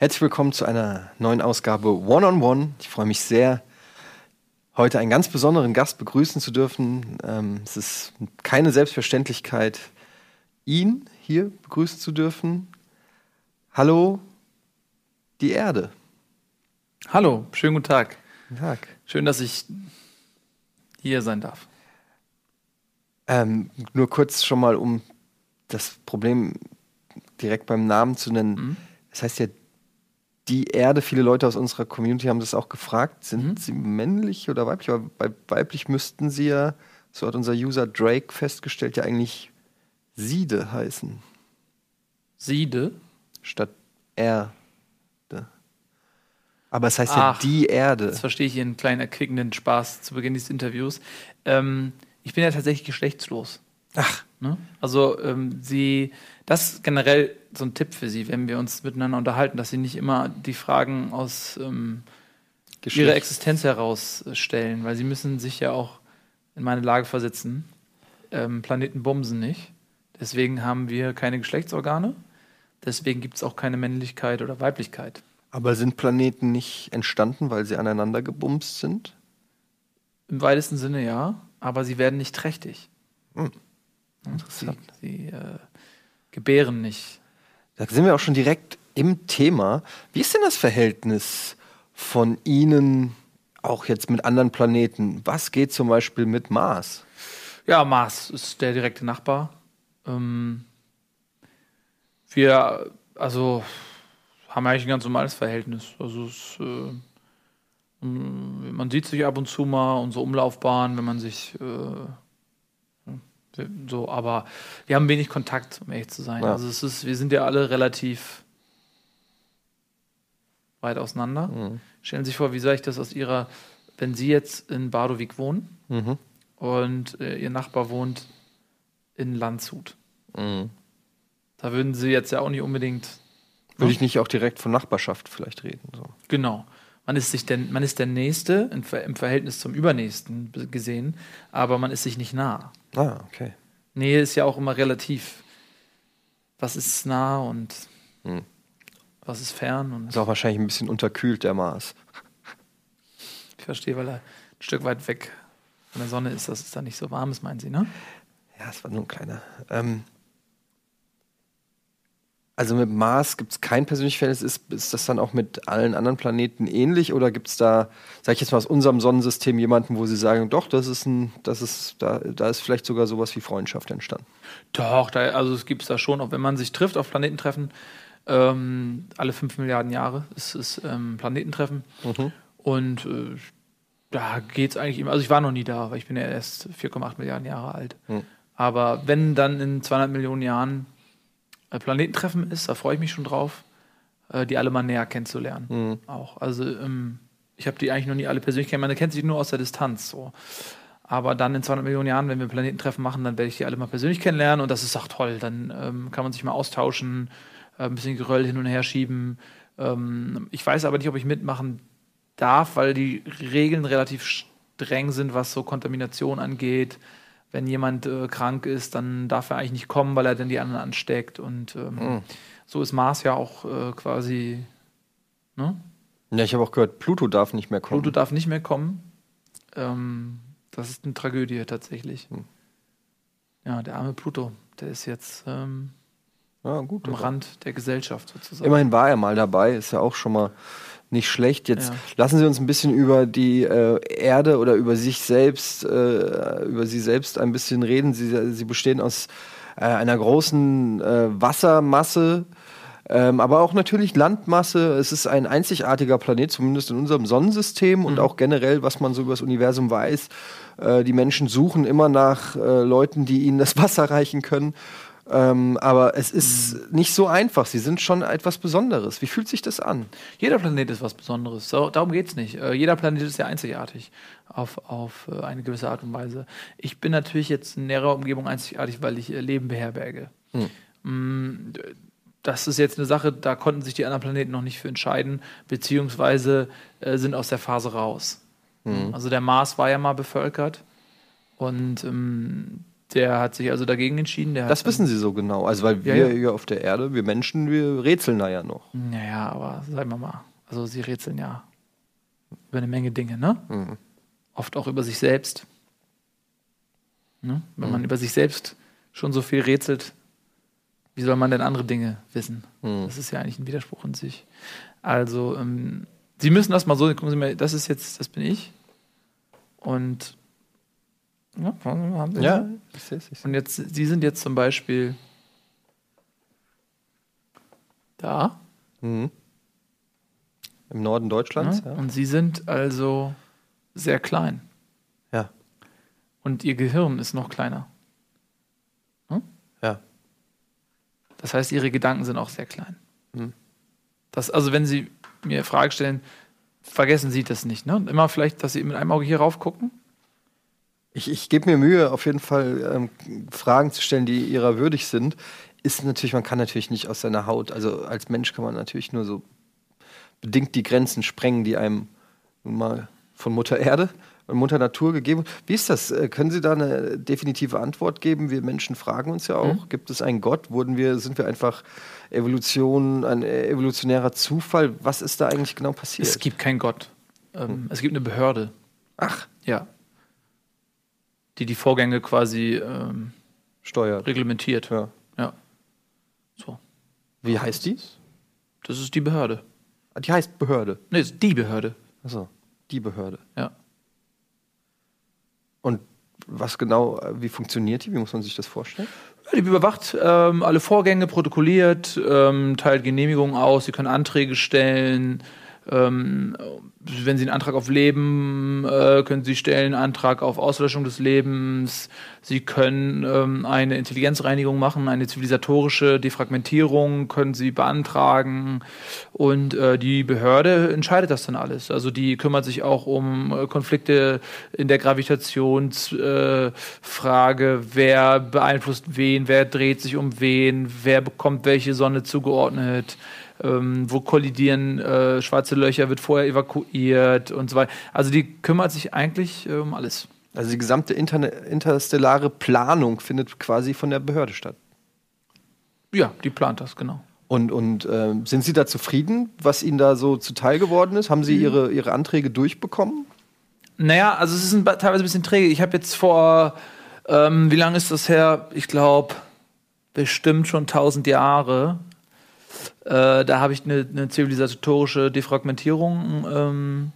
Herzlich willkommen zu einer neuen Ausgabe One on One. Ich freue mich sehr, heute einen ganz besonderen Gast begrüßen zu dürfen. Ähm, es ist keine Selbstverständlichkeit, ihn hier begrüßen zu dürfen. Hallo, die Erde. Hallo, schönen guten Tag. Guten Tag. Schön, dass ich hier sein darf. Ähm, nur kurz schon mal, um das Problem direkt beim Namen zu nennen. Mhm. Das heißt ja die Erde. Viele Leute aus unserer Community haben das auch gefragt. Sind Mhm. sie männlich oder weiblich? Aber bei weiblich müssten sie ja, so hat unser User Drake festgestellt, ja eigentlich Siede heißen, Siede. statt Erde. Aber es heißt Ach, ja die Erde. Jetzt verstehe ich Ihren kleinen erquickenden Spaß zu Beginn dieses Interviews. Ähm, ich bin ja tatsächlich geschlechtslos. Ach, Ne? Also ähm, Sie, das ist generell so ein Tipp für Sie, wenn wir uns miteinander unterhalten, dass Sie nicht immer die Fragen aus ähm, ihrer. Existenz heraus äh, weil Sie müssen sich ja auch in meine Lage versetzen. Ähm, Planeten bumsen nicht. Deswegen haben wir keine Geschlechtsorgane. Deswegen gibt es auch keine Männlichkeit oder Weiblichkeit. Aber sind Planeten nicht entstanden, weil sie aneinander gebumst sind? Im weitesten Sinne ja, aber sie werden nicht trächtig. Hm. Sie, Interessant. sie äh, gebären nicht. Da sind wir auch schon direkt im Thema. Wie ist denn das Verhältnis von Ihnen auch jetzt mit anderen Planeten? Was geht zum Beispiel mit Mars? Ja, Mars ist der direkte Nachbar. Ähm, wir, also, haben eigentlich ein ganz normales Verhältnis. Also, es, äh, man sieht sich ab und zu mal, unsere Umlaufbahn, wenn man sich äh, so, aber wir haben wenig Kontakt, um ehrlich zu sein. Ja. Also, es ist, wir sind ja alle relativ weit auseinander. Mhm. Stellen Sie sich vor, wie soll ich das aus Ihrer, wenn Sie jetzt in Bardowik wohnen, Mhm. und äh, ihr Nachbar wohnt in Landshut. Mhm. Da würden sie jetzt ja auch nicht unbedingt. Würde ich nicht auch direkt von Nachbarschaft vielleicht reden? So. Genau. Man ist sich denn, man ist der Nächste im, Ver- im Verhältnis zum Übernächsten be- gesehen, aber man ist sich nicht nah. Ah, okay. Nähe ist ja auch immer relativ. Was ist nah und Hm. was ist fern? Und Ist auch wahrscheinlich ein bisschen unterkühlt, der Mars. ich verstehe, weil er ein Stück weit weg von der Sonne ist, dass es da nicht so warm ist, meinen Sie, ne? Ja, es war nur ein kleiner. Ähm, also mit Mars gibt es kein persönliches Verhältnis. Ist, ist das dann auch mit allen anderen Planeten ähnlich? Oder gibt es da, sag ich jetzt mal aus unserem Sonnensystem, jemanden, wo Sie sagen, doch, das ist ein, das ist, da, da ist vielleicht sogar sowas wie Freundschaft entstanden? Doch, da, also es gibt es da schon, auch wenn man sich trifft auf Planetentreffen, ähm, alle fünf Milliarden Jahre ist es ähm, Planetentreffen. Mhm. Und äh, da geht es eigentlich immer, also ich war noch nie da, weil ich bin ja erst 4,8 Milliarden Jahre alt. Hm. Aber wenn dann in 200 Millionen Jahren Planetentreffen ist, da freue ich mich schon drauf, äh, die alle mal näher kennenzulernen. Mhm. Auch. Also ähm, ich habe die eigentlich noch nie alle persönlich kennengelernt, man kennt sie nur aus der Distanz. So. Aber dann in 200 Millionen Jahren, wenn wir Planetentreffen machen, dann werde ich die alle mal persönlich kennenlernen und das ist auch toll. Dann ähm, kann man sich mal austauschen, äh, ein bisschen Geröll hin und her schieben. Ähm, ich weiß aber nicht, ob ich mitmachen darf, weil die Regeln relativ streng sind, was so Kontamination angeht. Wenn jemand äh, krank ist, dann darf er eigentlich nicht kommen, weil er dann die anderen ansteckt. Und ähm, Mhm. so ist Mars ja auch äh, quasi. Ne? Ja, ich habe auch gehört, Pluto darf nicht mehr kommen. Pluto darf nicht mehr kommen. Ähm, das ist eine Tragödie tatsächlich. Hm. Ja, der arme Pluto, der ist jetzt ähm, ja, gut. am aber Rand der Gesellschaft sozusagen. Immerhin war er mal dabei, ist ja auch schon mal nicht schlecht. Jetzt Ja. lassen Sie uns ein bisschen über die äh, Erde oder über sich selbst, äh, über Sie selbst ein bisschen reden. Sie, Sie bestehen aus äh, einer großen äh, Wassermasse, ähm, aber auch natürlich Landmasse. Es ist ein einzigartiger Planet, zumindest in unserem Sonnensystem und auch generell, was man so über das Universum weiß. Äh, die Menschen suchen immer nach äh, Leuten, die ihnen das Wasser reichen können. Ähm, aber es ist nicht so einfach. Sie sind schon etwas Besonderes. Wie fühlt sich das an? Jeder Planet ist was Besonderes. So, darum geht es nicht. Äh, jeder Planet ist ja einzigartig auf, auf äh, eine gewisse Art und Weise. Ich bin natürlich jetzt in näherer Umgebung einzigartig, weil ich äh, Leben beherberge. Mm, d- Das ist jetzt eine Sache, da konnten sich die anderen Planeten noch nicht für entscheiden, beziehungsweise äh, sind aus der Phase raus. Also der Mars war ja mal bevölkert und ähm, Der hat sich also dagegen entschieden. Das wissen Sie so genau. Also, weil Ja, wir ja. hier auf der Erde, wir Menschen, wir rätseln da ja noch. Naja, aber sagen wir mal, also sie rätseln ja über eine Menge Dinge, ne? Mhm. Oft auch über sich selbst. Ne? Wenn Mhm. man über sich selbst schon so viel rätselt, wie soll man denn andere Dinge wissen? Mhm. Das ist ja eigentlich ein Widerspruch in sich. Also, ähm, Sie müssen das mal so, gucken Sie mal, das ist jetzt, das bin ich. Und ja, haben Sie Ja, ich sehe es. Und jetzt, Sie sind jetzt zum Beispiel da. Mhm. Im Norden Deutschlands, Ja? ja. Und sie sind also sehr klein. Ja. Und ihr Gehirn ist noch kleiner. Ja. Das heißt, ihre Gedanken sind auch sehr klein. Mhm. Das, also, wenn Sie mir Frage stellen, vergessen Sie das nicht. Ne? Immer vielleicht, dass Sie mit einem Auge hier rauf gucken. Ich, ich gebe mir Mühe, auf jeden Fall ähm, Fragen zu stellen, die ihrer würdig sind. Ist natürlich, man kann natürlich nicht aus seiner Haut, also als Mensch kann man natürlich nur so bedingt die Grenzen sprengen, die einem nun mal von Mutter Erde und Mutter Natur gegeben. Wie ist das? Äh, Können Sie da eine definitive Antwort geben? Wir Menschen fragen uns ja auch, Mhm. gibt es einen Gott? Wurden wir, sind wir einfach Evolution, ein evolutionärer Zufall? Was ist da eigentlich genau passiert? Es gibt keinen Gott. Ähm, Es gibt eine Behörde. Ach, Ja. Die die Vorgänge quasi ähm, Steuer. reglementiert. Ja. Ja. So. Wie heißt die? Das ist die Behörde. Ah, Die heißt Behörde. Nee, ist die Behörde. Achso, die Behörde. Ja. Und was genau, äh, wie funktioniert die? Wie muss man sich das vorstellen? Ja, Die überwacht ähm, alle Vorgänge, protokolliert, ähm, teilt Genehmigungen aus, sie können Anträge stellen. Ähm, wenn Sie einen Antrag auf Leben, äh, können Sie stellen, einen Antrag auf Auslöschung des Lebens. Sie können ähm, eine Intelligenzreinigung machen, eine zivilisatorische Defragmentierung können Sie beantragen. Und äh, die Behörde entscheidet das dann alles. Also die kümmert sich auch um äh, Konflikte in der Gravitationsfrage, äh, wer beeinflusst wen, wer dreht sich um wen, wer bekommt welche Sonne zugeordnet ähm, wo kollidieren äh, schwarze Löcher, wird vorher evakuiert und so weiter. Also die kümmert sich eigentlich äh, um alles. Also die gesamte interne, interstellare Planung findet quasi von der Behörde statt. Ja, die plant das, genau. Und, und ähm, sind Sie da zufrieden, was Ihnen da so zuteil geworden ist? Haben Sie Ihre, Ihre Anträge durchbekommen? Naja, also es ist ein, teilweise ein bisschen träge. Ich habe jetzt vor, ähm, wie lange ist das her? Ich glaube, bestimmt schon 1000 Jahre. Äh, da habe ich eine, eine zivilisatorische Defragmentierung ähm,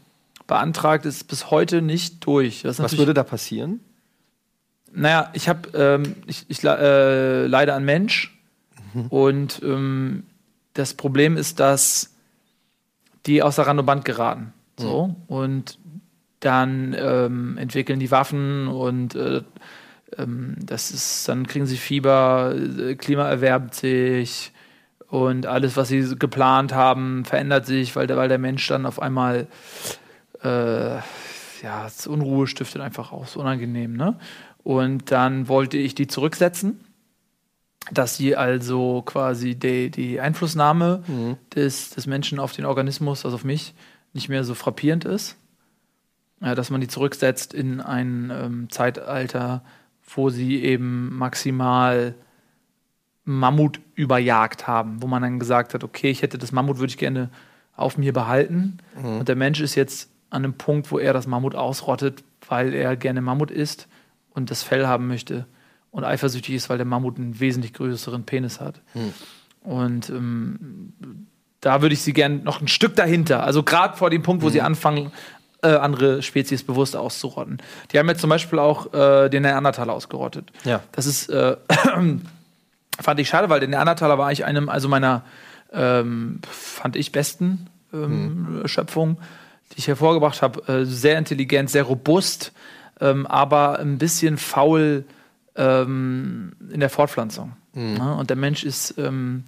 beantragt. Ist bis heute nicht durch. Was würde da passieren? Naja, ich habe, ähm, ich, ich äh, leide an Mensch und ähm, das Problem ist, dass die außer Rand und Band geraten. So und dann ähm, entwickeln die Waffen und äh, ähm, das ist, dann kriegen sie Fieber, äh, Klima erwärmt sich und alles, was sie geplant haben, verändert sich, weil der, weil der Mensch dann auf einmal äh, ja, Unruhe stiftet einfach auch, ist unangenehm, ne? Und dann wollte ich die zurücksetzen, dass sie also quasi die, die Einflussnahme des, des Menschen auf den Organismus, also auf mich, nicht mehr so frappierend ist. Ja, dass man die zurücksetzt in ein ähm, Zeitalter, wo sie eben maximal Mammut überjagt haben, wo man dann gesagt hat, okay, ich hätte das Mammut, würde ich gerne auf mir behalten. Und der Mensch ist jetzt an einem Punkt, wo er das Mammut ausrottet, weil er gerne Mammut isst und das Fell haben möchte und eifersüchtig ist, weil der Mammut einen wesentlich größeren Penis hat. Und ähm, da würde ich sie gerne noch ein Stück dahinter, also gerade vor dem Punkt, wo sie anfangen, äh, andere Spezies bewusst auszurotten. Die haben jetzt zum Beispiel auch äh, den Neandertaler ausgerottet. Ja. Das ist, äh, fand ich schade, weil der Neandertaler war eigentlich einem, also meiner, ähm, fand ich, besten ähm, Schöpfung, die ich hervorgebracht habe. Äh, sehr intelligent, sehr robust, ähm, aber ein bisschen faul ähm, in der Fortpflanzung. Ja, und der Mensch ist, ähm,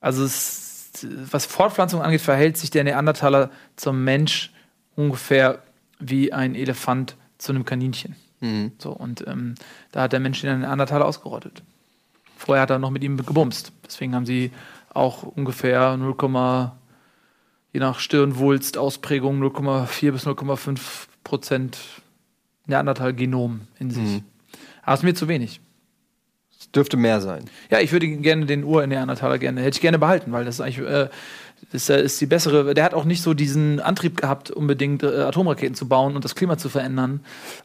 also es, was Fortpflanzung angeht, verhält sich der Neandertaler zum Mensch ungefähr wie ein Elefant zu einem Kaninchen. So, und ähm, da hat der Mensch den Neandertaler ausgerottet. Vorher hat er noch mit ihm gebumst. Deswegen haben sie auch ungefähr 0, je nach Stirnwulst, Ausprägung 0,4 bis 0,5 Prozent Neandertal-Genom in sich. Aber es ist mir zu wenig. Es dürfte mehr sein. Ja, ich würde gerne den Ur-Neandertaler gerne, hätte ich gerne behalten, weil das ist eigentlich, äh, das ist die bessere, der hat auch nicht so diesen Antrieb gehabt, unbedingt äh, Atomraketen zu bauen und das Klima zu verändern,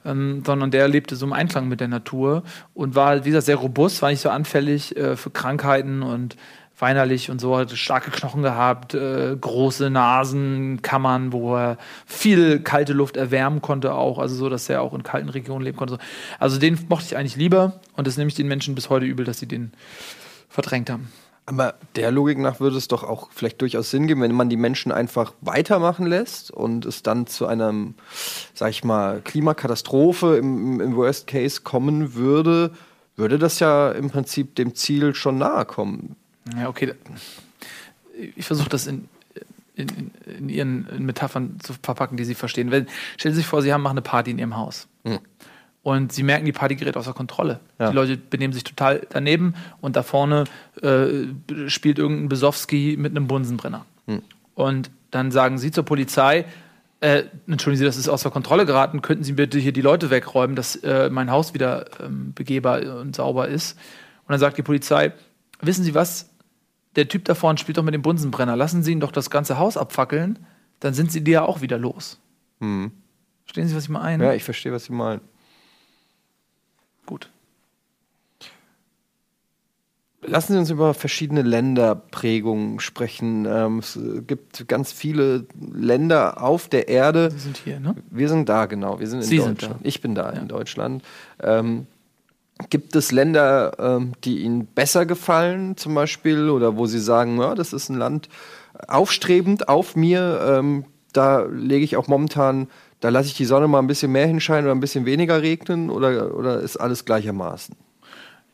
ähm, sondern der lebte so im Einklang mit der Natur und war, wie gesagt, sehr robust, war nicht so anfällig äh, für Krankheiten und weinerlich und so, hat starke Knochen gehabt, äh, große Nasenkammern, wo er viel kalte Luft erwärmen konnte auch, also so, dass er auch in kalten Regionen leben konnte. Also den mochte ich eigentlich lieber und das nehme ich den Menschen bis heute übel, dass sie den verdrängt haben. Aber der Logik nach würde es doch auch vielleicht durchaus Sinn geben, wenn man die Menschen einfach weitermachen lässt und es dann zu einem, sag ich mal, Klimakatastrophe im, im Worst Case kommen würde, würde das ja im Prinzip dem Ziel schon nahe kommen. Ja, okay. Ich versuche das in, in, in ihren Metaphern zu verpacken, die Sie verstehen. Wenn, stellen Sie sich vor, Sie haben machen eine Party in Ihrem Haus. Hm. Und Sie merken, die Party gerät außer Kontrolle. Ja. Die Leute benehmen sich total daneben und da vorne äh, spielt irgendein Besowski mit einem Bunsenbrenner. Hm. Und dann sagen Sie zur Polizei, äh, entschuldigen Sie, das ist außer Kontrolle geraten, könnten Sie bitte hier die Leute wegräumen, dass äh, mein Haus wieder ähm, begehbar und sauber ist. Und dann sagt die Polizei, wissen Sie was, der Typ da vorne spielt doch mit dem Bunsenbrenner. Lassen Sie ihn doch das ganze Haus abfackeln, dann sind Sie die ja auch wieder los. Hm. Verstehen Sie, was ich meine? Ja, ich verstehe, was Sie meinen. Gut. Lassen Sie uns über verschiedene Länderprägungen sprechen. Ähm, es gibt ganz viele Länder auf der Erde. Sie sind hier, ne? Wir sind da, genau. Wir sind in Sie Deutschland. Sind ich bin da ja. in Deutschland. Ähm, Gibt es Länder, ähm, die Ihnen besser gefallen, zum Beispiel, oder wo Sie sagen, ja, das ist ein Land aufstrebend auf mir, ähm, da lege ich auch momentan, da lasse ich die Sonne mal ein bisschen mehr hinscheinen oder ein bisschen weniger regnen, oder, oder ist alles gleichermaßen?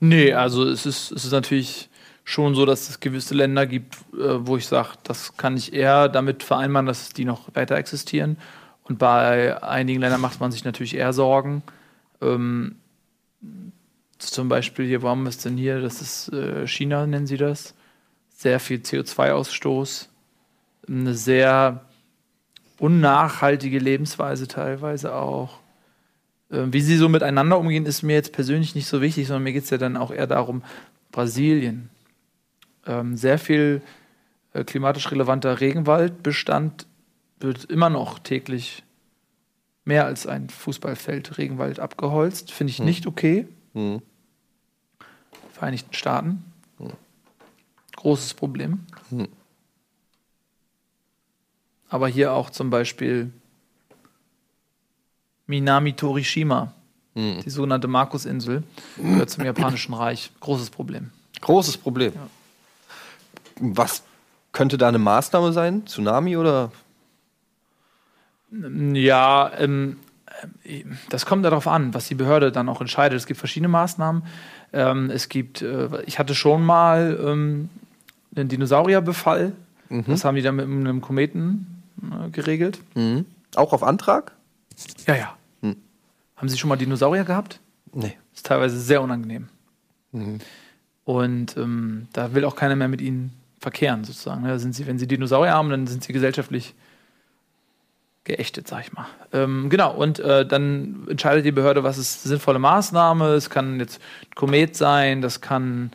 Nee, also es ist, es ist natürlich schon so, dass es gewisse Länder gibt, äh, wo ich sage, das kann ich eher damit vereinbaren, dass die noch weiter existieren. Und bei einigen Ländern macht man sich natürlich eher Sorgen. Ähm, zum Beispiel hier, wo haben wir es denn hier? Das ist äh, China, nennen sie das. Sehr viel CO2-Ausstoß. Eine sehr unnachhaltige Lebensweise teilweise auch. Äh, wie sie so miteinander umgehen, ist mir jetzt persönlich nicht so wichtig, sondern mir geht es ja dann auch eher darum, Brasilien. Ähm, sehr viel äh, klimatisch relevanter Regenwaldbestand wird immer noch täglich mehr als ein Fußballfeld Regenwald abgeholzt. Finde ich hm. nicht okay. Hm. Vereinigten Staaten. Hm. Großes Problem. Aber hier auch zum Beispiel Minami Torishima, hm. die sogenannte Markusinsel, gehört zum Japanischen Reich. Großes Problem. Großes Problem. Ja. Was könnte da eine Maßnahme sein? Tsunami oder? Ja, ähm, das kommt darauf an, was die Behörde dann auch entscheidet. Es gibt verschiedene Maßnahmen. Ähm, es gibt, äh, ich hatte schon mal ähm, einen Dinosaurierbefall. Mhm. Das haben die dann mit einem Kometen äh, geregelt. Mhm. Auch auf Antrag? Ja, ja. Mhm. Haben Sie schon mal Dinosaurier gehabt? Nee. Ist teilweise sehr unangenehm. Mhm. Und ähm, da will auch keiner mehr mit ihnen verkehren, sozusagen. Da sind sie, wenn sie Dinosaurier haben, dann sind sie gesellschaftlich geächtet, sag ich mal. Ähm, genau, und äh, dann entscheidet die Behörde, was ist sinnvolle Maßnahme. Es kann jetzt ein Komet sein, das kann,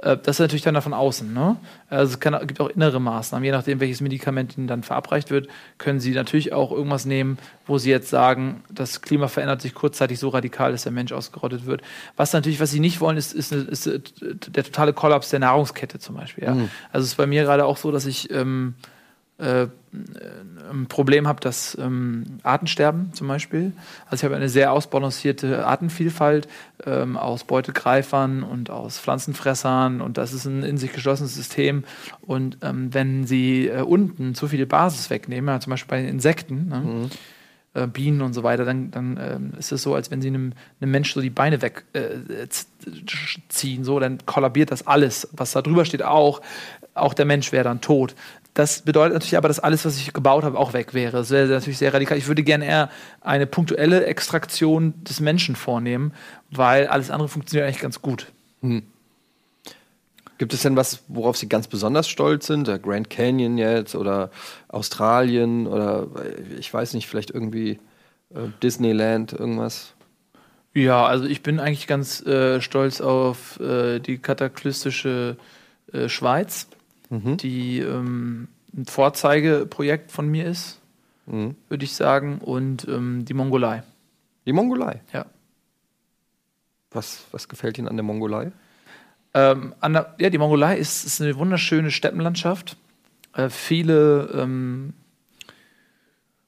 äh, das ist natürlich dann davon außen. Ne? Also es kann, gibt auch innere Maßnahmen, je nachdem, welches Medikament ihnen dann verabreicht wird, können sie natürlich auch irgendwas nehmen, wo sie jetzt sagen, das Klima verändert sich kurzzeitig so radikal, dass der Mensch ausgerottet wird. Was natürlich, was sie nicht wollen, ist, ist, ist, ist der totale Kollaps der Nahrungskette zum Beispiel. Ja? Mhm. Also es ist bei mir gerade auch so, dass ich ähm, äh, ein Problem habe, dass ähm, Artensterben zum Beispiel. Also ich habe eine sehr ausbalancierte Artenvielfalt ähm, aus Beutegreifern und aus Pflanzenfressern und das ist ein in sich geschlossenes System. Und ähm, wenn sie äh, unten zu viel Basis wegnehmen, ja, zum Beispiel bei den Insekten, ne, mhm. äh, Bienen und so weiter, dann, dann ähm, ist es so, als wenn sie einem, einem Mensch so die Beine wegziehen, äh, so, dann kollabiert das alles. Was da drüber steht auch, auch der Mensch wäre dann tot. Das bedeutet natürlich aber, dass alles, was ich gebaut habe, auch weg wäre. Das wäre natürlich sehr radikal. Ich würde gerne eher eine punktuelle Extraktion des Menschen vornehmen, weil alles andere funktioniert eigentlich ganz gut. Hm. Gibt es denn was, worauf Sie ganz besonders stolz sind? Der Grand Canyon jetzt oder Australien oder ich weiß nicht, vielleicht irgendwie äh, Disneyland, irgendwas? Ja, also ich bin eigentlich ganz äh, stolz auf äh, die kataklystische äh, Schweiz, die ähm, ein Vorzeigeprojekt von mir ist, würde ich sagen, und ähm, die Mongolei. Die Mongolei. Ja. Was, was gefällt Ihnen an der Mongolei? Ähm, an der, ja, die Mongolei ist, ist eine wunderschöne Steppenlandschaft. Äh, viele ähm,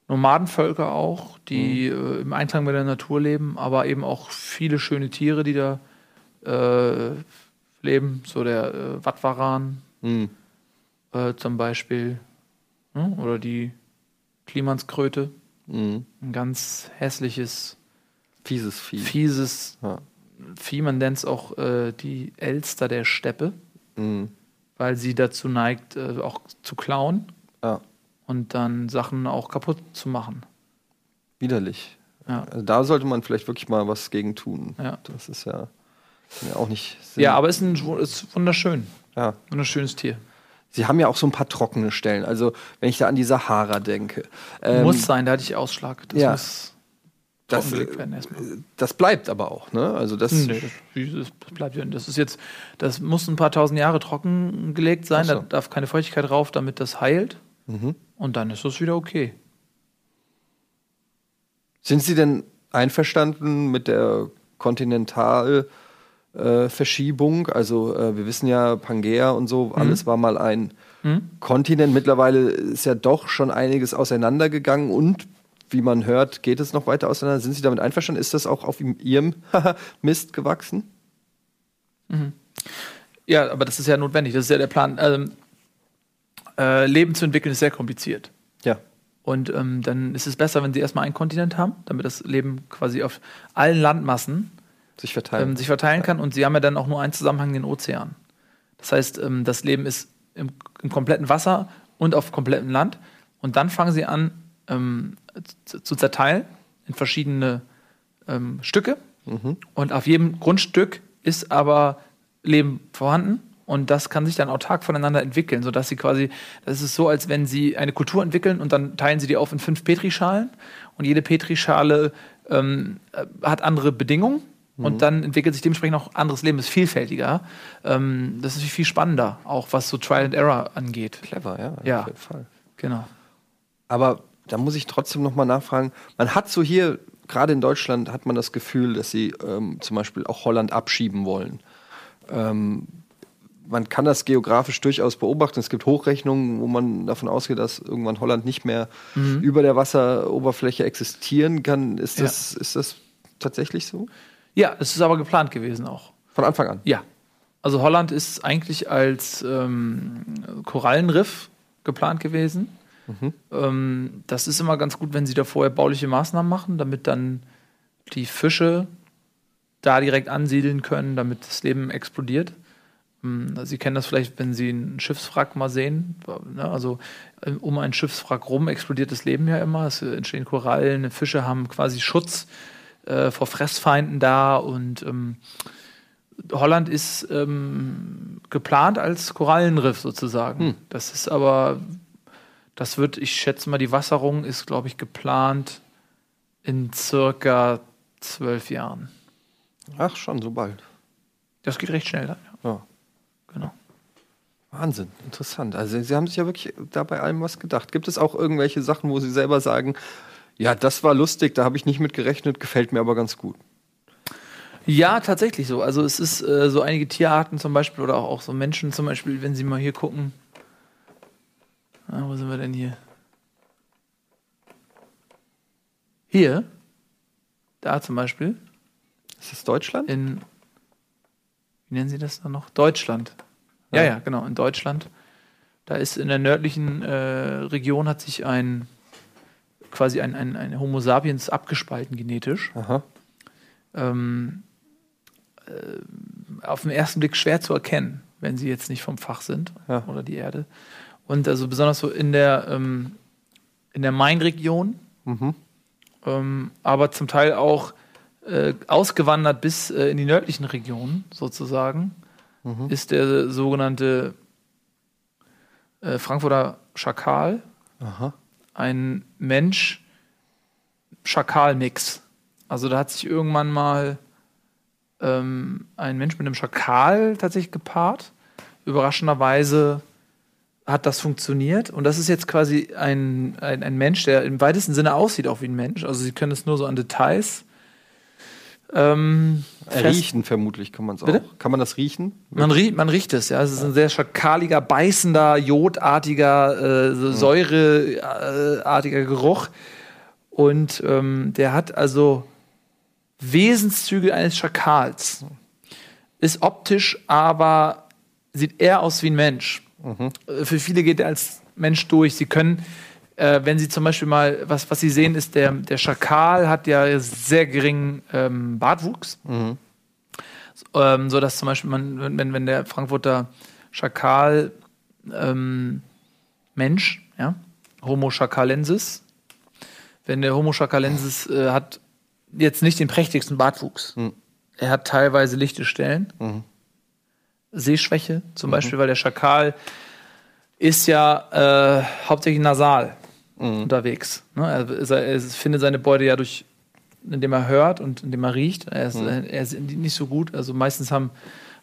Nomadenvölker auch, die äh, im Einklang mit der Natur leben, aber eben auch viele schöne Tiere, die da äh, leben. So der äh, Watwaran Hm. Äh, zum Beispiel. Ne? Oder die Klimanskröte. Mhm. Ein ganz hässliches, Fieses Vieh. fieses Ja. Vieh. Man nennt es auch äh, die Elster der Steppe. Mhm. weil sie dazu neigt, äh, auch zu klauen Ja, und dann Sachen auch kaputt zu machen. widerlich. Ja. Also da sollte man vielleicht wirklich mal was gegen tun. Ja. Das ist ja, auch nicht. Sinn. Ja, aber ist, ein, ist wunderschön. Ja. Wunderschönes Tier. Sie haben ja auch so ein paar trockene Stellen. Also, wenn ich da an die Sahara denke. ähm, muss sein, da hatte ich Ausschlag. Das ja. muss das, werden erstmal. das bleibt aber auch, ne? Also, das. Nee, das, das bleibt ja. Das ist jetzt, das muss ein paar tausend Jahre trockengelegt sein. Ach so. Da darf keine Feuchtigkeit drauf, damit das heilt. Mhm. Und dann ist das wieder okay. Sind Sie denn einverstanden mit der Kontinentalverschiebung? also, äh, wir wissen ja, Pangea und so, alles war mal ein Mhm. Kontinent. Mittlerweile ist ja doch schon einiges auseinandergegangen und wie man hört, geht es noch weiter auseinander. Sind Sie damit einverstanden? Ist das auch auf Ihrem Mist gewachsen? Ja, aber das ist ja notwendig. Das ist ja der Plan. Ähm, äh, Leben zu entwickeln ist sehr kompliziert. Ja. Und ähm, dann ist es besser, wenn sie erstmal einen Kontinent haben, damit das Leben quasi auf allen Landmassen Sich verteilen. ähm, sich verteilen kann. Und sie haben ja dann auch nur einen Zusammenhang, den Ozean. Das heißt, ähm, das Leben ist im, im kompletten Wasser und auf komplettem Land. Und dann fangen sie an ähm, zu, zu zerteilen in verschiedene ähm, Stücke. Und auf jedem Grundstück ist aber Leben vorhanden. Und das kann sich dann autark voneinander entwickeln, sodass sie quasi, das ist so, als wenn sie eine Kultur entwickeln und dann teilen sie die auf in fünf Petrischalen. Und jede Petrischale ähm, äh, hat andere Bedingungen. Und dann entwickelt sich dementsprechend auch anderes Leben, ist vielfältiger. Ähm, das ist viel spannender, auch was so Trial and Error angeht. Clever, ja. Ja. Auf jeden Fall. Genau. Aber da muss ich trotzdem noch mal nachfragen. Man hat so hier, gerade in Deutschland, hat man das Gefühl, dass sie ähm, zum Beispiel auch Holland abschieben wollen. Ähm, man kann das geografisch durchaus beobachten. Es gibt Hochrechnungen, wo man davon ausgeht, dass irgendwann Holland nicht mehr über der Wasseroberfläche existieren kann. Ist Ja. das, ist das tatsächlich so? Ja, es ist aber geplant gewesen auch. Von Anfang an. Ja. Also Holland ist eigentlich als ähm, Korallenriff geplant gewesen. Ähm, das ist immer ganz gut, wenn sie da vorher bauliche Maßnahmen machen, damit dann die Fische da direkt ansiedeln können, damit das Leben explodiert. Ähm, Sie kennen das vielleicht, wenn Sie einen Schiffswrack mal sehen. Ne? Also ähm, um ein Schiffswrack rum explodiert das Leben ja immer. Es entstehen Korallen, Fische haben quasi Schutz äh, vor Fressfeinden da und ähm, Holland ist ähm, geplant als Korallenriff sozusagen. Das ist aber, das wird, ich schätze mal, die Wasserung ist, glaube ich, geplant in circa zwölf Jahren. Ach, schon so bald. Das geht recht schnell dann. Ja. Ja. Genau. Wahnsinn, interessant. Also Sie haben sich ja wirklich da bei allem was gedacht. Gibt es auch irgendwelche Sachen, wo Sie selber sagen, ja, das war lustig, da habe ich nicht mit gerechnet, gefällt mir aber ganz gut. Ja, tatsächlich so. Also es ist äh, so einige Tierarten zum Beispiel oder auch, auch so Menschen zum Beispiel, wenn Sie mal hier gucken. Ah, wo sind wir denn hier? Hier, da zum Beispiel, Ist das Deutschland? in, wie nennen Sie das dann noch? Deutschland. Ja, ja, genau, in Deutschland. Da ist in der nördlichen äh, Region hat sich ein quasi ein, ein, ein Homo sapiens abgespalten genetisch. Ähm, äh, auf den ersten Blick schwer zu erkennen, wenn sie jetzt nicht vom Fach sind Ja. oder die Erde. Und also besonders so in der, ähm, in der Main-Region, Mhm. ähm, aber zum Teil auch äh, ausgewandert bis äh, in die nördlichen Regionen sozusagen, ist der sogenannte äh, Frankfurter Schakal Aha. Ein Mensch-Schakal-Mix. Also da hat sich irgendwann mal ähm, ein Mensch mit einem Schakal tatsächlich gepaart. Überraschenderweise hat das funktioniert. Und das ist jetzt quasi ein, ein, ein Mensch, der im weitesten Sinne aussieht auch wie ein Mensch. Also sie können es nur so an Details. Ähm, fest- Riechen vermutlich kann man es auch. Bitte? Kann man das riechen? Man riecht, man riecht es, ja. Es ist ein sehr schakaliger, beißender, jodartiger, äh, so säureartiger Geruch. Und ähm, der hat also Wesenszüge eines Schakals. Ist optisch aber, sieht eher aus wie ein Mensch. Äh, Für viele geht er als Mensch durch. Sie können, äh, wenn Sie zum Beispiel mal, was, was Sie sehen, ist, der, der Schakal hat ja sehr geringen ähm, Bartwuchs. Ähm, so dass zum Beispiel man, wenn, wenn der Frankfurter Schakal ähm, Mensch, ja, Homo schakalensis, wenn der Homo schakalensis äh, hat jetzt nicht den prächtigsten Bartwuchs, er hat teilweise lichte Stellen, Sehschwäche zum Beispiel, weil der Schakal ist ja äh, hauptsächlich nasal unterwegs. Ne? Er, er, findet seine Beute ja durch indem er hört und indem er riecht. Er ist, äh, er ist nicht so gut. Also meistens haben,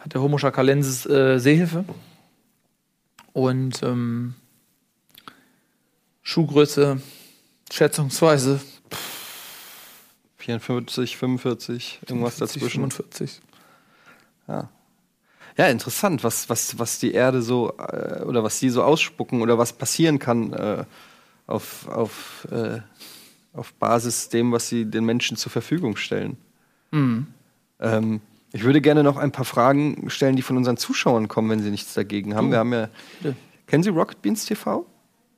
hat der Homo schakalensis äh, Sehhilfe. Und ähm, Schuhgröße schätzungsweise 44, 45, irgendwas 40, dazwischen. 45. Ja, interessant, was, was, was die Erde so äh, oder was die so ausspucken oder was passieren kann äh, auf, auf, äh, auf Basis dem, was sie den Menschen zur Verfügung stellen. Ähm, ich würde gerne noch ein paar Fragen stellen, die von unseren Zuschauern kommen, wenn sie nichts dagegen haben. Wir haben ja. bitte. Kennen Sie Rocket Beans TV?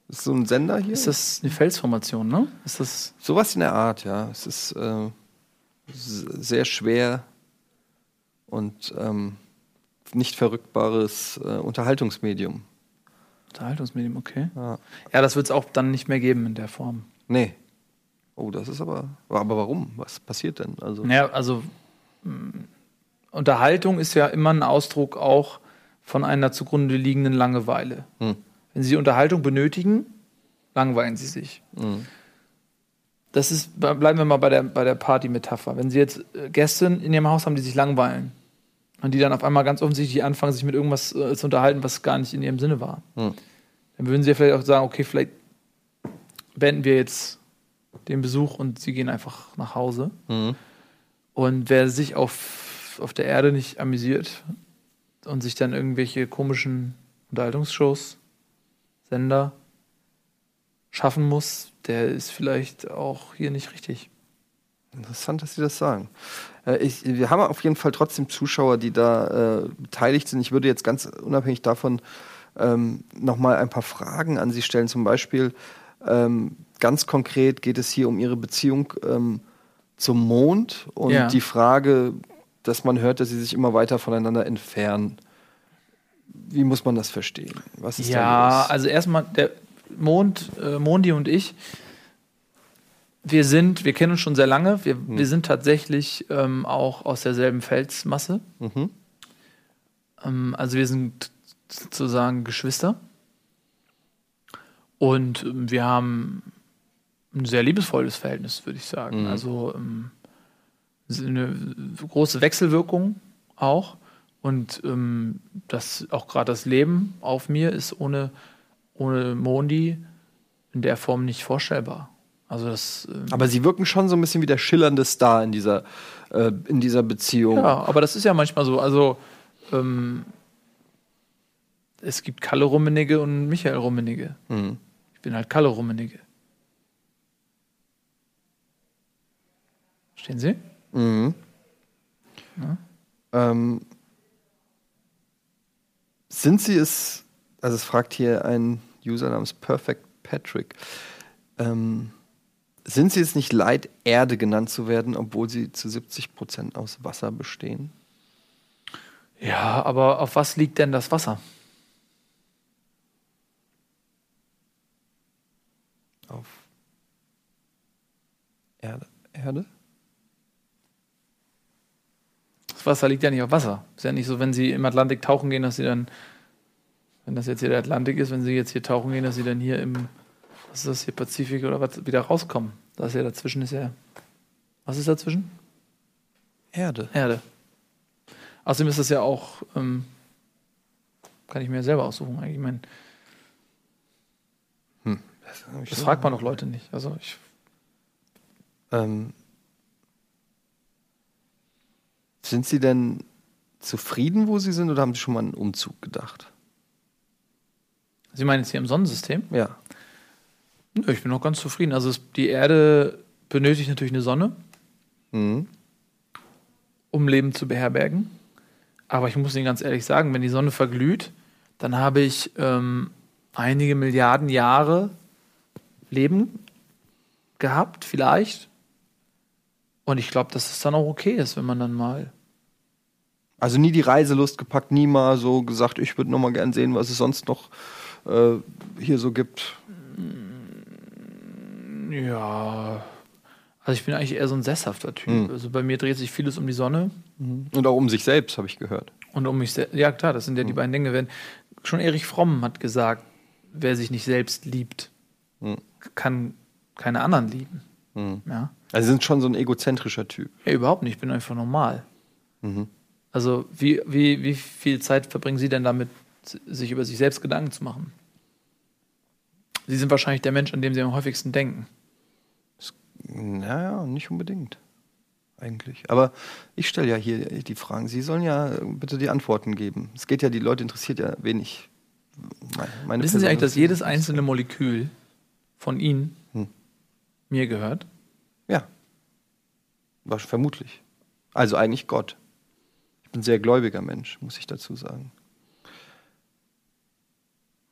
Das ist so ein Sender hier. Ist das eine Felsformation, ne? Ist das. Sowas in der Art, ja. Es ist äh, sehr schwer und ähm, nicht verrückbares äh, Unterhaltungsmedium. Unterhaltungsmedium, okay. Ja. Ja, das wird es auch dann nicht mehr geben in der Form. Nee. Oh, das ist aber. Aber warum? Was passiert denn? Also, Naja, also mh, Unterhaltung ist ja immer ein Ausdruck auch von einer zugrunde liegenden Langeweile. Hm. Wenn Sie Unterhaltung benötigen, langweilen Sie sich. Mhm. Das ist, bleiben wir mal bei der, bei der Party-Metapher. Wenn Sie jetzt äh, Gäste in Ihrem Haus haben, die sich langweilen und die dann auf einmal ganz offensichtlich anfangen, sich mit irgendwas äh, zu unterhalten, was gar nicht in ihrem Sinne war, Hm. dann würden Sie ja vielleicht auch sagen, okay, vielleicht beenden wir jetzt den Besuch und Sie gehen einfach nach Hause. Mhm. Und wer sich auf, auf der Erde nicht amüsiert und sich dann irgendwelche komischen Unterhaltungsshows, Sender schaffen muss, der ist vielleicht auch hier nicht richtig. Interessant, dass Sie das sagen. Äh, ich, wir haben auf jeden Fall trotzdem Zuschauer, die da äh, beteiligt sind. Ich würde jetzt ganz unabhängig davon ähm, nochmal ein paar Fragen an Sie stellen. Zum Beispiel, ähm, ganz konkret geht es hier um Ihre Beziehung ähm, zum Mond und Ja. die Frage, dass man hört, dass Sie sich immer weiter voneinander entfernen. Wie muss man das verstehen? Was ist da Ja, los? also erstmal der Mond, äh, Mondi und ich, wir sind, wir kennen uns schon sehr lange, wir, wir sind tatsächlich ähm, auch aus derselben Felsmasse. Mhm. Ähm, also wir sind sozusagen Geschwister. Und ähm, wir haben ein sehr liebesvolles Verhältnis, würde ich sagen. Mhm. Also ähm, eine große Wechselwirkung auch. Und ähm, das auch gerade das Leben auf mir ist ohne, ohne Mondi in der Form nicht vorstellbar. Also das ähm, Aber Sie wirken schon so ein bisschen wie der schillernde Star in dieser, äh, in dieser Beziehung. Ja, aber das ist ja manchmal so. Also, ähm, es gibt Kalle Rummenigge und Michael Rummenigge. Mhm. Ich bin halt Kalle Rummenigge. Verstehen Sie? Mhm. Ähm, sind Sie es, also es fragt hier ein User namens Perfect Patrick, ähm, sind Sie es nicht leid, Erde genannt zu werden, obwohl Sie zu 70 Prozent aus Wasser bestehen? Ja, aber auf was liegt denn das Wasser? Auf Erde? Erde? Das Wasser liegt ja nicht auf Wasser. Ist ja nicht so, wenn Sie im Atlantik tauchen gehen, dass Sie dann, wenn das jetzt hier der Atlantik ist, wenn Sie jetzt hier tauchen gehen, dass Sie dann hier im, was ist das hier, Pazifik oder was, wieder rauskommen. Das ist ja dazwischen ist ja Was ist dazwischen? Erde. Erde. Außerdem ist das ja auch, ähm, kann ich mir selber aussuchen eigentlich. Ich meine, das fragt man doch Leute nicht. Also ich, Ähm, sind Sie denn zufrieden, wo Sie sind, oder haben Sie schon mal an einen Umzug gedacht? Sie meinen jetzt hier im Sonnensystem? Ja. Ich bin noch ganz zufrieden. Also es, die Erde benötigt natürlich eine Sonne, Mhm. um Leben zu beherbergen. Aber ich muss Ihnen ganz ehrlich sagen, wenn die Sonne verglüht, dann habe ich ähm, einige Milliarden Jahre Leben gehabt, vielleicht. Und ich glaube, dass es dann auch okay ist, wenn man dann mal. Also nie die Reiselust gepackt, nie mal so gesagt, ich würde noch mal gern sehen, was es sonst noch äh, hier so gibt. Ja. Also ich bin eigentlich eher so ein sesshafter Typ. Mhm. Also bei mir dreht sich vieles um die Sonne Und auch um sich selbst, habe ich gehört. und um mich selbst. Ja, klar, das sind ja die beiden Dinge. Wenn, schon Erich Fromm hat gesagt, wer sich nicht selbst liebt, Mhm. kann keine anderen lieben. Mhm. Ja. Also Sie sind schon so ein egozentrischer Typ. ja, überhaupt nicht. Ich bin einfach normal. Mhm. Also wie, wie, wie viel Zeit verbringen Sie denn damit, sich über sich selbst Gedanken zu machen? Sie sind wahrscheinlich der Mensch, an dem Sie am häufigsten denken. Naja, nicht unbedingt. Eigentlich. Aber ich stelle ja hier die Fragen. Sie sollen ja bitte die Antworten geben. Es geht ja, die Leute interessiert ja wenig. Meine, Wissen Sie eigentlich, dass Person. jedes einzelne Molekül von Ihnen Hm. mir gehört? Ja. War vermutlich. Also eigentlich Gott. Ich bin ein sehr gläubiger Mensch, muss ich dazu sagen.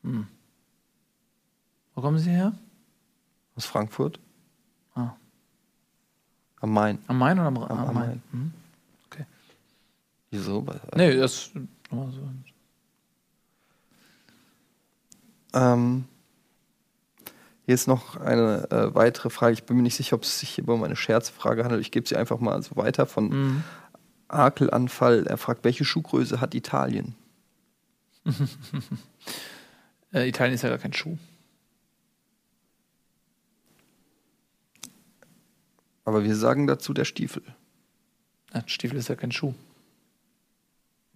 Wo kommen Sie her? Aus Frankfurt. Am Main. Am Main oder am, Am- am am Main? Main. Hm? Wieso? Nee, das. nur so. Ähm, hier ist noch eine äh, weitere Frage. Ich bin mir nicht sicher, ob es sich hier um eine Scherzfrage handelt. Ich gebe sie einfach mal so weiter von Mhm. Akelanfall. Er fragt, welche Schuhgröße hat Italien? Äh, Italien ist ja gar kein Schuh. Aber wir sagen dazu der Stiefel. Ja, Stiefel ist ja kein Schuh.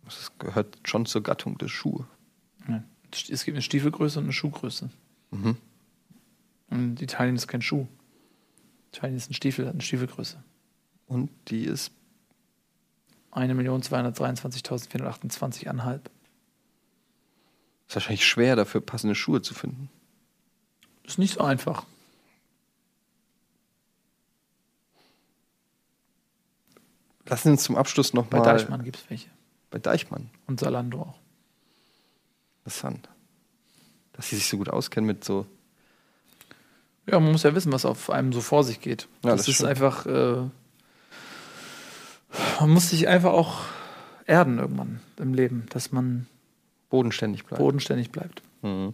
Das gehört schon zur Gattung des Schuhe. Ja. Es gibt eine Stiefelgröße und eine Schuhgröße. Mhm. Und Italien ist kein Schuh. Italien ist ein Stiefel, hat eine Stiefelgröße. Und die ist 1.223.428,5. ist wahrscheinlich schwer, dafür passende Schuhe zu finden. Ist nicht so einfach. Lassen Sie uns zum Abschluss noch Bei mal Deichmann gibt es welche. bei Deichmann. Und Salando auch. Interessant. Dass Sie sich so gut auskennen mit so. Ja, man muss ja wissen, was auf einem so vor sich geht. Ja, das, das ist stimmt. einfach. Äh, man muss sich einfach auch erden irgendwann im Leben, dass man bodenständig bleiben. bodenständig bleibt. Mhm.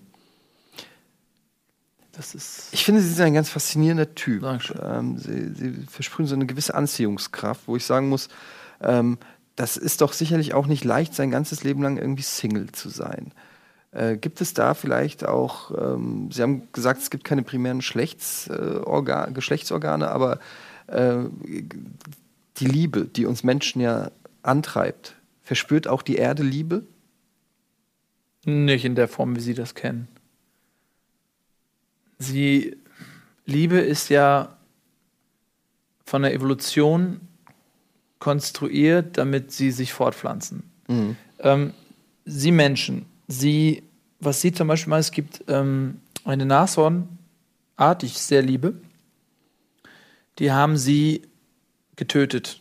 Das ist. Ich finde, Sie sind ein ganz faszinierender Typ. Dankeschön. Ähm, Sie, Sie versprühen so eine gewisse Anziehungskraft, wo ich sagen muss, ähm, das ist doch sicherlich auch nicht leicht, sein ganzes Leben lang irgendwie Single zu sein. Äh, gibt es da vielleicht auch, ähm, Sie haben gesagt, es gibt keine primären äh, Orga- Geschlechtsorgane, aber äh, die Liebe, die uns Menschen ja antreibt, verspürt auch die Erde Liebe? Nicht in der Form, wie Sie das kennen. Sie, Liebe ist ja von der Evolution konstruiert, damit sie sich fortpflanzen. Mhm. Ähm, sie Menschen, sie, was sie zum Beispiel mal, es gibt ähm, eine Nashornart, die ich sehr liebe, die haben sie getötet,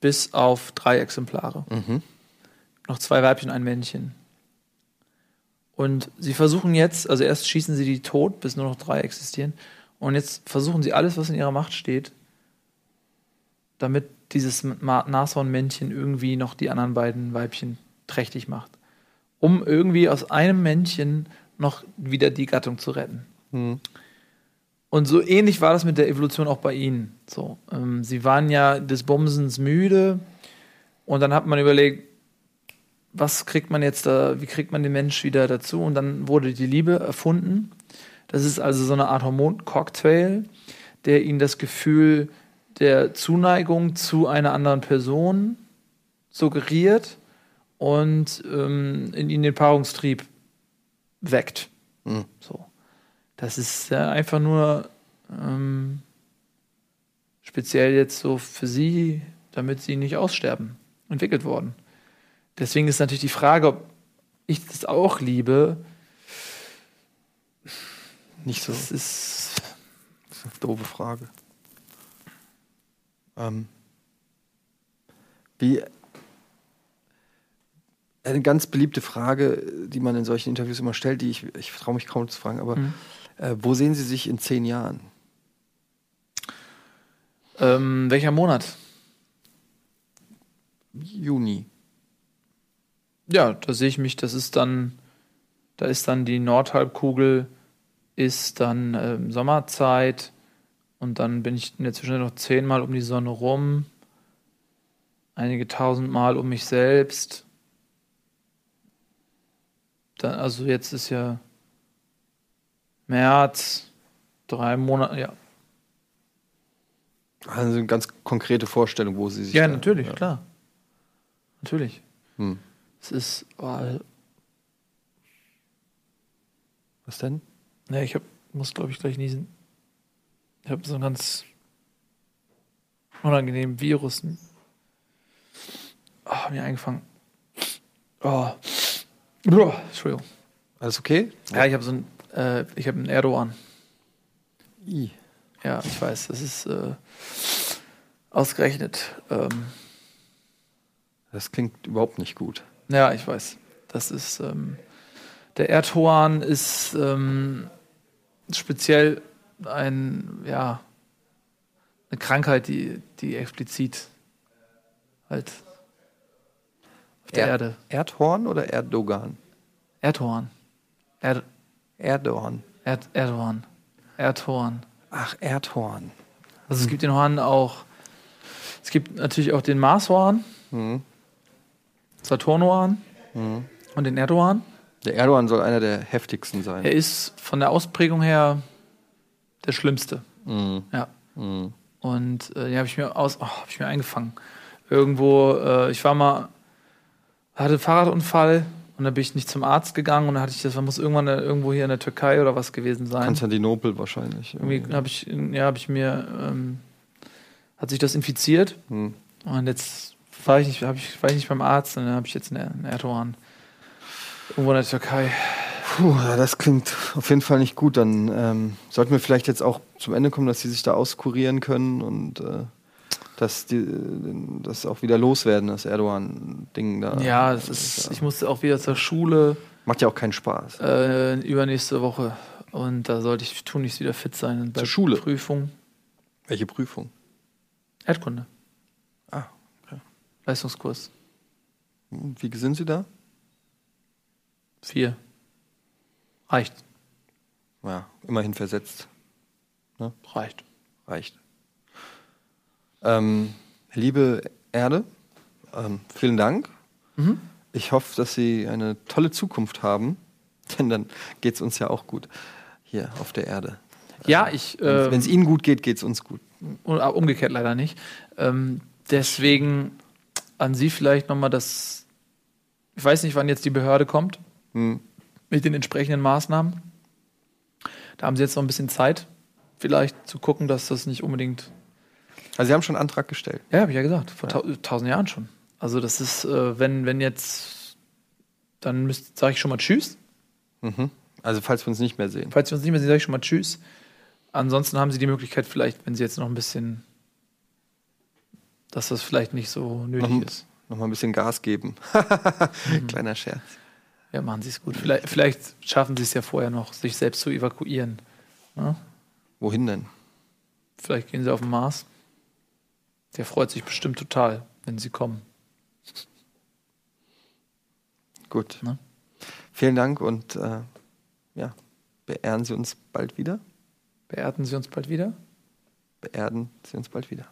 bis auf drei Exemplare. Mhm. Noch zwei Weibchen, ein Männchen. Und sie versuchen jetzt, also erst schießen sie die tot, bis nur noch drei existieren. Und jetzt versuchen sie alles, was in ihrer Macht steht, damit dieses Nashornmännchen irgendwie noch die anderen beiden Weibchen trächtig macht. Um irgendwie aus einem Männchen noch wieder die Gattung zu retten. Mhm. Und so ähnlich war das mit der Evolution auch bei ihnen. So, ähm, sie waren ja des Bumsens müde und dann hat man überlegt, was kriegt man jetzt da, wie kriegt man den Mensch wieder dazu? Und dann wurde die Liebe erfunden. Das ist also so eine Art Hormoncocktail, der ihnen das Gefühl der Zuneigung zu einer anderen Person suggeriert und ähm, in ihnen den Paarungstrieb weckt. Mhm. So. Das ist ja einfach nur ähm, speziell jetzt so für sie, damit sie nicht aussterben, entwickelt worden. Deswegen ist natürlich die Frage, ob ich das auch liebe. Nicht so. Das ist Das ist eine doofe Frage. Ähm, wie eine ganz beliebte Frage, die man in solchen Interviews immer stellt, die ich, ich traue mich kaum zu fragen, aber Mhm. äh, wo sehen Sie sich in zehn Jahren? ähm, welcher Monat? Juni. Ja, da sehe ich mich, das ist dann, da ist dann die Nordhalbkugel, ist dann ähm, Sommerzeit und dann bin ich in der Zwischenzeit noch zehnmal um die Sonne rum, einige tausend Mal um mich selbst. Dann, also jetzt ist ja März, drei Monate, ja. Also eine ganz konkrete Vorstellung, wo Sie sich. Ja, da- natürlich, ja. klar. Natürlich. Hm. Es ist, oh, Was denn? Ne, ich hab, muss, glaube ich, gleich niesen. Ich habe so einen ganz unangenehmen Virus. Oh, mir eingefangen. Oh. Uah, Entschuldigung. Alles okay? Ja, ich habe so ein, äh, ich habe einen Erdogan. I. Ja, ich weiß, das ist äh, ausgerechnet. Ähm, Das klingt überhaupt nicht gut. Ja, ich weiß. Das ist, ähm, der Erdhoan ist ähm, speziell ein, ja, eine Krankheit, die, die explizit halt auf der Er- Erde. Erdhorn oder Erdogan? Erdhoan. Erd, Erdogan. Erd, Erdogan. Erdhoan. Ach, Erdhorn. Also es gibt den Horn auch, es gibt natürlich auch den Marshorn, Mhm. Saturnhorn und den Erdogan. Der Erdogan soll einer der heftigsten sein. Er ist von der Ausprägung her der Schlimmste. Mhm. Ja. Mhm. Und äh, den habe ich mir aus, oh, habe ich mir eingefangen. Irgendwo, äh, ich war mal, hatte einen Fahrradunfall und dann bin ich nicht zum Arzt gegangen und dann hatte ich das, man muss irgendwann äh, irgendwo hier in der Türkei oder was gewesen sein. Konstantinopel wahrscheinlich. Irgendwie habe ich, ja, habe ich mir, ähm, hat sich das infiziert Mhm. und jetzt war ich nicht, ich, war ich nicht beim Arzt und dann habe ich jetzt einen, Erdogan. Irgendwo in der Türkei. Puh, ja, das klingt auf jeden Fall nicht gut. Dann ähm, sollten wir vielleicht jetzt auch zum Ende kommen, dass sie sich da auskurieren können und äh, dass die das auch wieder loswerden, das Erdogan-Ding da. Ja, das ist, ich musste auch wieder zur Schule. Macht ja auch keinen Spaß. Äh, übernächste Woche. Und da sollte ich tunlichst wieder fit sein. Bei Zur Schule? Prüfung. Welche Prüfung? Erdkunde. Leistungskurs. Wie sind Sie da? Vier. Reicht. Ja, immerhin versetzt. Reicht. Reicht. Ähm, liebe Erde, ähm, vielen Dank. Mhm. Ich hoffe, dass Sie eine tolle Zukunft haben, denn dann geht es uns ja auch gut hier auf der Erde. Ja, ich. Ähm, Wenn es Ihnen gut geht, geht es uns gut. umgekehrt leider nicht. Ähm, deswegen an Sie vielleicht nochmal das. Ich weiß nicht, wann jetzt die Behörde kommt Hm. mit den entsprechenden Maßnahmen. Da haben Sie jetzt noch ein bisschen Zeit, vielleicht zu gucken, dass das nicht unbedingt Also Sie haben schon einen Antrag gestellt. Ja, habe ich ja gesagt, vor tau tausend Jahren schon. Also das ist, äh, wenn, wenn jetzt, dann sage ich schon mal Tschüss. Mhm. Also falls wir uns nicht mehr sehen. Falls wir uns nicht mehr sehen, sage ich schon mal Tschüss. Ansonsten haben Sie die Möglichkeit vielleicht, wenn Sie jetzt noch ein bisschen, dass das vielleicht nicht so nötig Mhm. ist. Noch mal ein bisschen Gas geben. Kleiner Scherz. Ja, machen Sie es gut. Vielleicht, vielleicht schaffen Sie es ja vorher noch, sich selbst zu evakuieren. Ja? Wohin denn? Vielleicht gehen Sie auf den Mars. Der freut sich bestimmt total, wenn Sie kommen. Gut. Ne? Vielen Dank und äh, ja, beehren Sie uns bald wieder. Beerden Sie uns bald wieder. Beerden Sie uns bald wieder.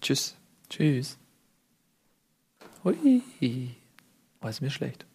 Tschüss. Tschüss. Hui. War es mir schlecht.